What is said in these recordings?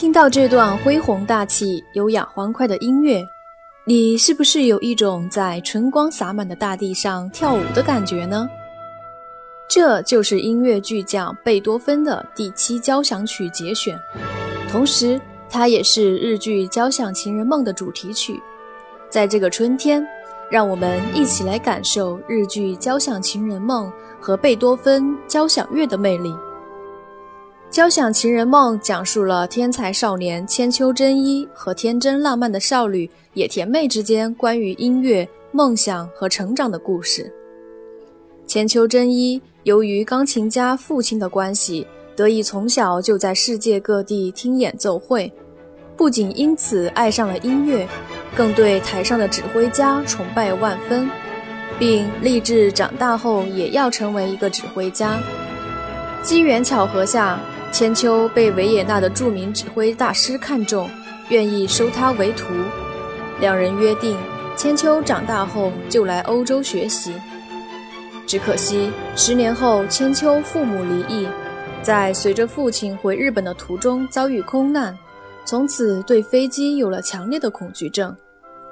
听到这段恢宏大气、优雅欢快的音乐，你是不是有一种在春光洒满的大地上跳舞的感觉呢？这就是音乐巨匠贝多芬的第七交响曲节选，同时它也是日剧《交响情人梦》的主题曲。在这个春天，让我们一起来感受日剧《交响情人梦》和贝多芬交响乐的魅力。《交响情人梦》讲述了天才少年千秋真一和天真浪漫的少女野田妹之间关于音乐、梦想和成长的故事。千秋真一由于钢琴家父亲的关系，得以从小就在世界各地听演奏会，不仅因此爱上了音乐，更对台上的指挥家崇拜万分，并立志长大后也要成为一个指挥家。机缘巧合下。千秋被维也纳的著名指挥大师看中，愿意收他为徒。两人约定，千秋长大后就来欧洲学习。只可惜，十年后千秋父母离异，在随着父亲回日本的途中遭遇空难，从此对飞机有了强烈的恐惧症，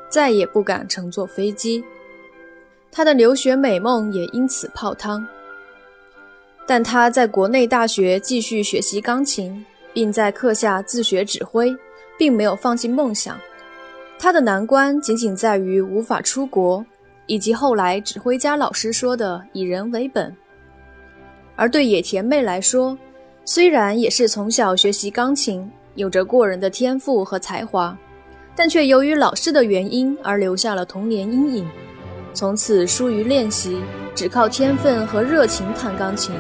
再也不敢乘坐飞机。他的留学美梦也因此泡汤。但他在国内大学继续学习钢琴，并在课下自学指挥，并没有放弃梦想。他的难关仅仅在于无法出国，以及后来指挥家老师说的以人为本。而对野田妹来说，虽然也是从小学习钢琴，有着过人的天赋和才华，但却由于老师的原因而留下了童年阴影，从此疏于练习，只靠天分和热情弹钢琴。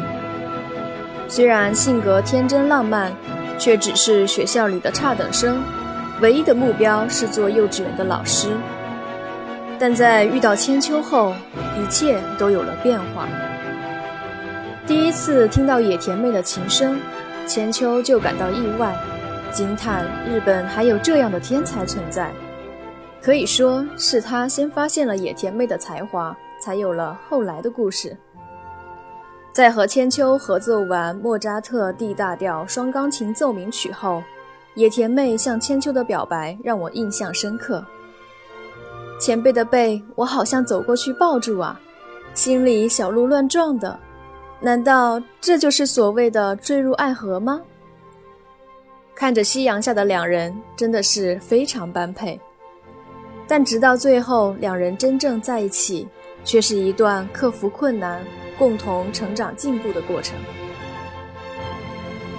虽然性格天真浪漫，却只是学校里的差等生，唯一的目标是做幼稚园的老师。但在遇到千秋后，一切都有了变化。第一次听到野田妹的琴声，千秋就感到意外，惊叹日本还有这样的天才存在。可以说是他先发现了野田妹的才华，才有了后来的故事。在和千秋合奏完莫扎特 D 大调双钢琴奏鸣曲后，野田妹向千秋的表白让我印象深刻。前辈的背，我好像走过去抱住啊，心里小鹿乱撞的。难道这就是所谓的坠入爱河吗？看着夕阳下的两人，真的是非常般配。但直到最后，两人真正在一起，却是一段克服困难。共同成长进步的过程。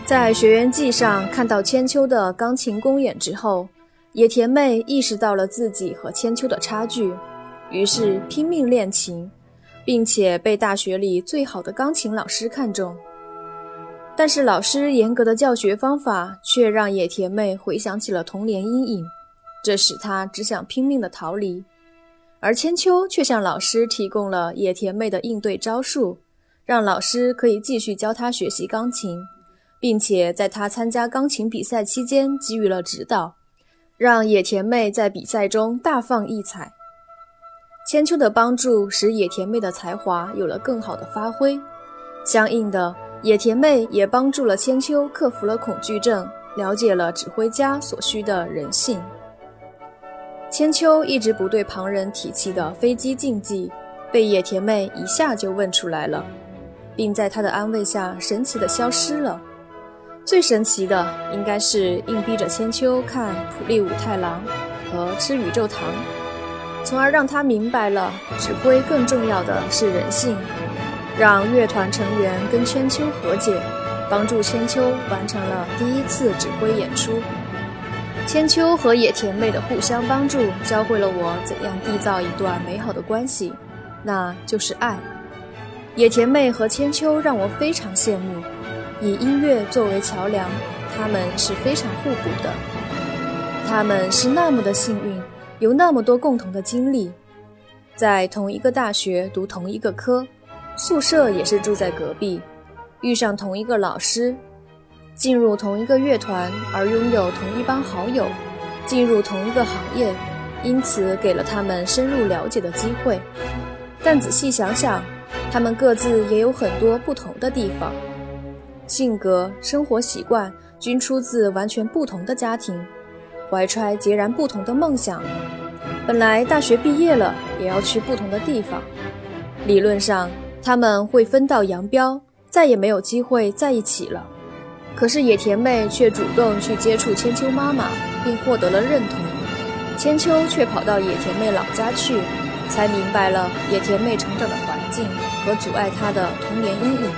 在学员季上看到千秋的钢琴公演之后，野田妹意识到了自己和千秋的差距，于是拼命练琴，并且被大学里最好的钢琴老师看中。但是老师严格的教学方法却让野田妹回想起了童年阴影，这使她只想拼命的逃离。而千秋却向老师提供了野田妹的应对招数，让老师可以继续教她学习钢琴，并且在她参加钢琴比赛期间给予了指导，让野田妹在比赛中大放异彩。千秋的帮助使野田妹的才华有了更好的发挥，相应的，野田妹也帮助了千秋克服了恐惧症，了解了指挥家所需的人性。千秋一直不对旁人提起的飞机禁忌，被野田妹一下就问出来了，并在她的安慰下神奇的消失了。最神奇的应该是硬逼着千秋看普利武太郎和吃宇宙糖，从而让他明白了指挥更重要的是人性，让乐团成员跟千秋和解，帮助千秋完成了第一次指挥演出。千秋和野田妹的互相帮助，教会了我怎样缔造一段美好的关系，那就是爱。野田妹和千秋让我非常羡慕，以音乐作为桥梁，他们是非常互补的。他们是那么的幸运，有那么多共同的经历，在同一个大学读同一个科，宿舍也是住在隔壁，遇上同一个老师，进入同一个乐团而拥有同一帮好友，进入同一个行业，因此给了他们深入了解的机会。但仔细想想，他们各自也有很多不同的地方，性格、生活习惯均出自完全不同的家庭。怀揣截然不同的梦想，本来大学毕业了也要去不同的地方。理论上他们会分道扬镳，再也没有机会在一起了。可是野田妹却主动去接触千秋妈妈，并获得了认同。千秋却跑到野田妹老家去，才明白了野田妹成长的环境和阻碍她的童年阴影。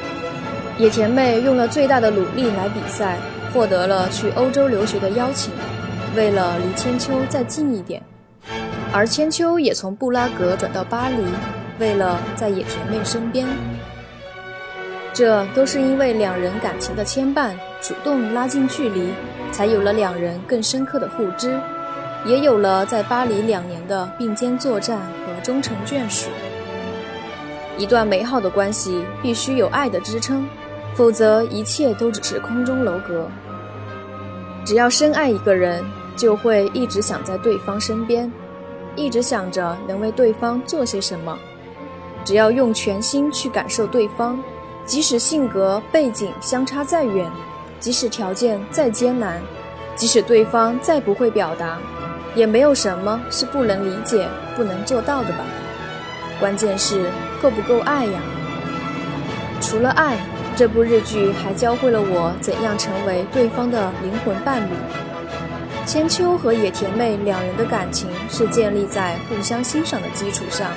野田妹用了最大的努力来比赛，获得了去欧洲留学的邀请。为了离千秋再近一点，而千秋也从布拉格转到巴黎，为了在野田妹身边。这都是因为两人感情的牵绊，主动拉近距离，才有了两人更深刻的互知，也有了在巴黎两年的并肩作战和终成眷属。一段美好的关系必须有爱的支撑，否则一切都只是空中楼阁。只要深爱一个人。就会一直想在对方身边，一直想着能为对方做些什么。只要用全心去感受对方，即使性格背景相差再远，即使条件再艰难，即使对方再不会表达，也没有什么是不能理解、不能做到的吧？关键是够不够爱呀？除了爱，这部日剧还教会了我怎样成为对方的灵魂伴侣。千秋和野田妹两人的感情是建立在互相欣赏的基础上，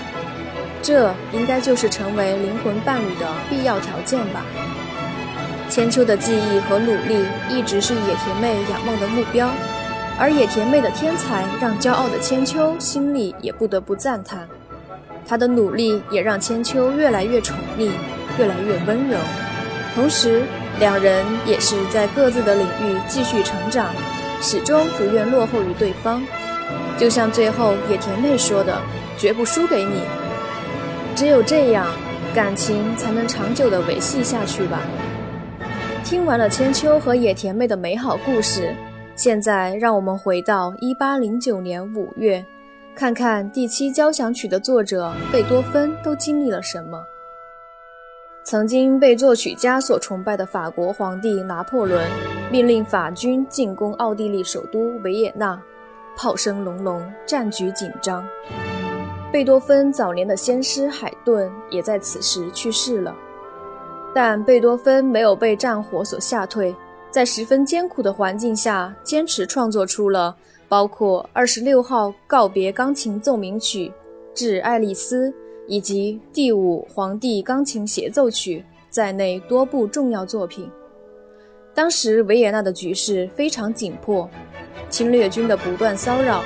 这应该就是成为灵魂伴侣的必要条件吧。千秋的记忆和努力一直是野田妹仰望的目标，而野田妹的天才让骄傲的千秋心里也不得不赞叹。她的努力也让千秋越来越宠溺，越来越温柔，同时两人也是在各自的领域继续成长。始终不愿落后于对方，就像最后野田妹说的：“绝不输给你。”只有这样，感情才能长久的维系下去吧。听完了千秋和野田妹的美好故事，现在让我们回到一八零九年五月，看看第七交响曲的作者贝多芬都经历了什么。曾经被作曲家所崇拜的法国皇帝拿破仑，命令法军进攻奥地利首都维也纳，炮声隆隆，战局紧张。贝多芬早年的先师海顿也在此时去世了，但贝多芬没有被战火所吓退，在十分艰苦的环境下，坚持创作出了包括二十六号告别钢琴奏鸣曲致爱丽丝。以及第五皇帝钢琴协奏曲在内多部重要作品。当时维也纳的局势非常紧迫，侵略军的不断骚扰，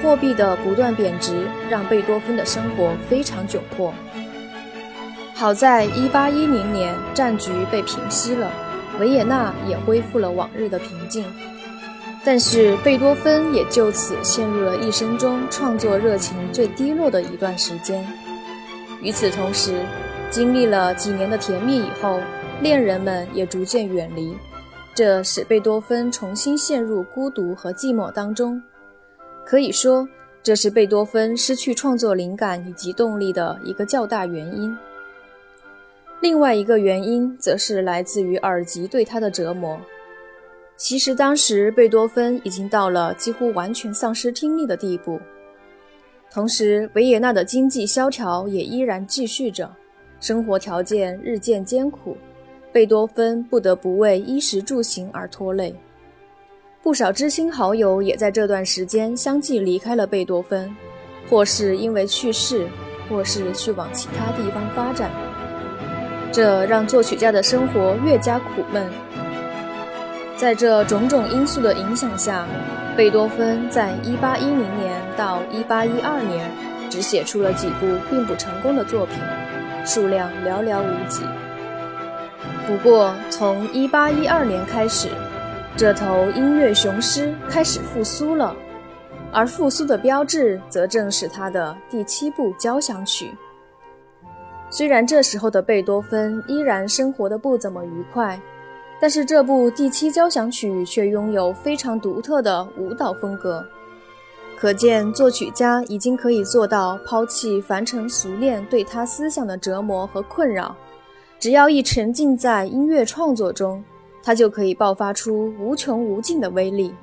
货币的不断贬值，让贝多芬的生活非常窘迫。好在1810年战局被平息了，维也纳也恢复了往日的平静。但是贝多芬也就此陷入了一生中创作热情最低落的一段时间。与此同时，经历了几年的甜蜜以后，恋人们也逐渐远离，这使贝多芬重新陷入孤独和寂寞当中。可以说，这是贝多芬失去创作灵感以及动力的一个较大原因。另外一个原因，则是来自于耳疾对他的折磨。其实，当时贝多芬已经到了几乎完全丧失听力的地步。同时，维也纳的经济萧条也依然继续着，生活条件日渐艰苦，贝多芬不得不为衣食住行而拖累。不少知心好友也在这段时间相继离开了贝多芬，或是因为去世，或是去往其他地方发展。这让作曲家的生活越加苦闷。在这种种因素的影响下，贝多芬在1810年。到一八一二年，只写出了几部并不成功的作品，数量寥寥无几。不过，从一八一二年开始，这头音乐雄狮开始复苏了，而复苏的标志则正是他的第七部交响曲。虽然这时候的贝多芬依然生活的不怎么愉快，但是这部第七交响曲却拥有非常独特的舞蹈风格。可见，作曲家已经可以做到抛弃凡尘俗恋对他思想的折磨和困扰，只要一沉浸在音乐创作中。他就可以爆发出无穷无尽的威力。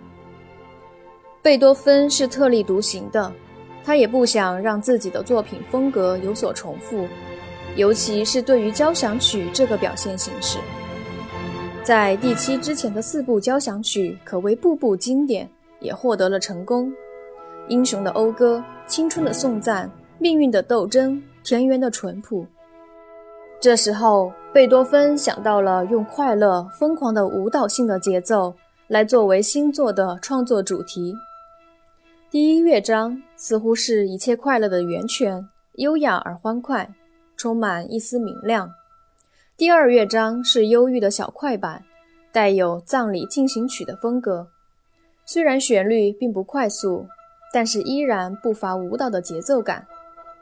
贝多芬是特立独行的，他也不想让自己的作品风格有所重复，尤其是对于交响曲这个表现形式。在第七之前的四部交响曲可谓步步经典，也获得了成功。英雄的讴歌，青春的颂赞，命运的斗争，田园的淳朴。这时候，贝多芬想到了用快乐、疯狂的舞蹈性的节奏来作为新作的创作主题。第一乐章似乎是一切快乐的源泉，优雅而欢快，充满一丝明亮。第二乐章是忧郁的小快板，带有葬礼进行曲的风格。虽然旋律并不快速，但是依然不乏舞蹈的节奏感。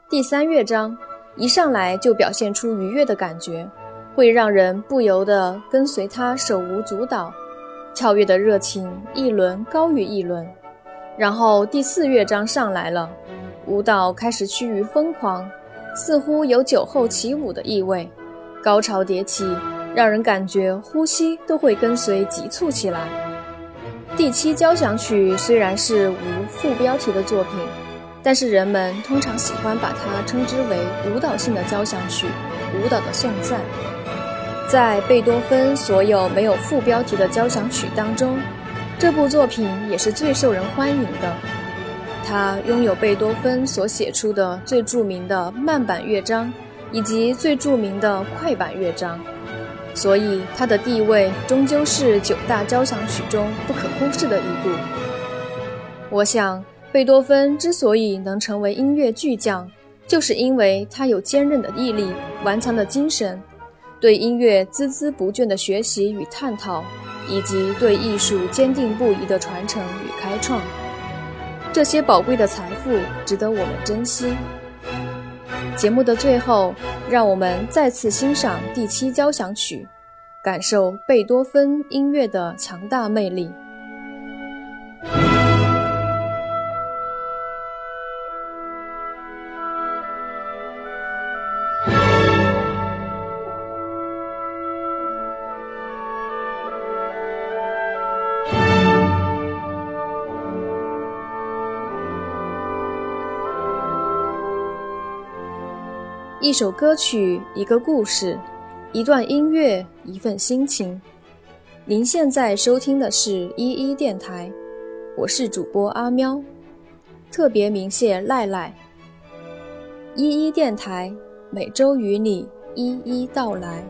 第三乐章。一上来就表现出愉悦的感觉，会让人不由得跟随他手舞足蹈，跳跃的热情一轮高于一轮。然后第四乐章上来了，舞蹈开始趋于疯狂，似乎有酒后起舞的意味，高潮迭起，让人感觉呼吸都会跟随急促起来。第七交响曲虽然是无副标题的作品。但是人们通常喜欢把它称之为舞蹈性的交响曲，舞蹈的颂赞。在贝多芬所有没有副标题的交响曲当中，这部作品也是最受人欢迎的。他拥有贝多芬所写出的最著名的慢板乐章，以及最著名的快板乐章，所以他的地位终究是九大交响曲中不可忽视的一部。我想。贝多芬之所以能成为音乐巨匠，就是因为他有坚韧的毅力、顽强的精神，对音乐孜孜不倦的学习与探讨，以及对艺术坚定不移的传承与开创。这些宝贵的财富值得我们珍惜。节目的最后，让我们再次欣赏第七交响曲，感受贝多芬音乐的强大魅力。一首歌曲，一个故事，一段音乐，一份心情。您现在收听的是一一电台，我是主播阿喵，特别鸣谢赖赖。一一电台每周与你一一道来。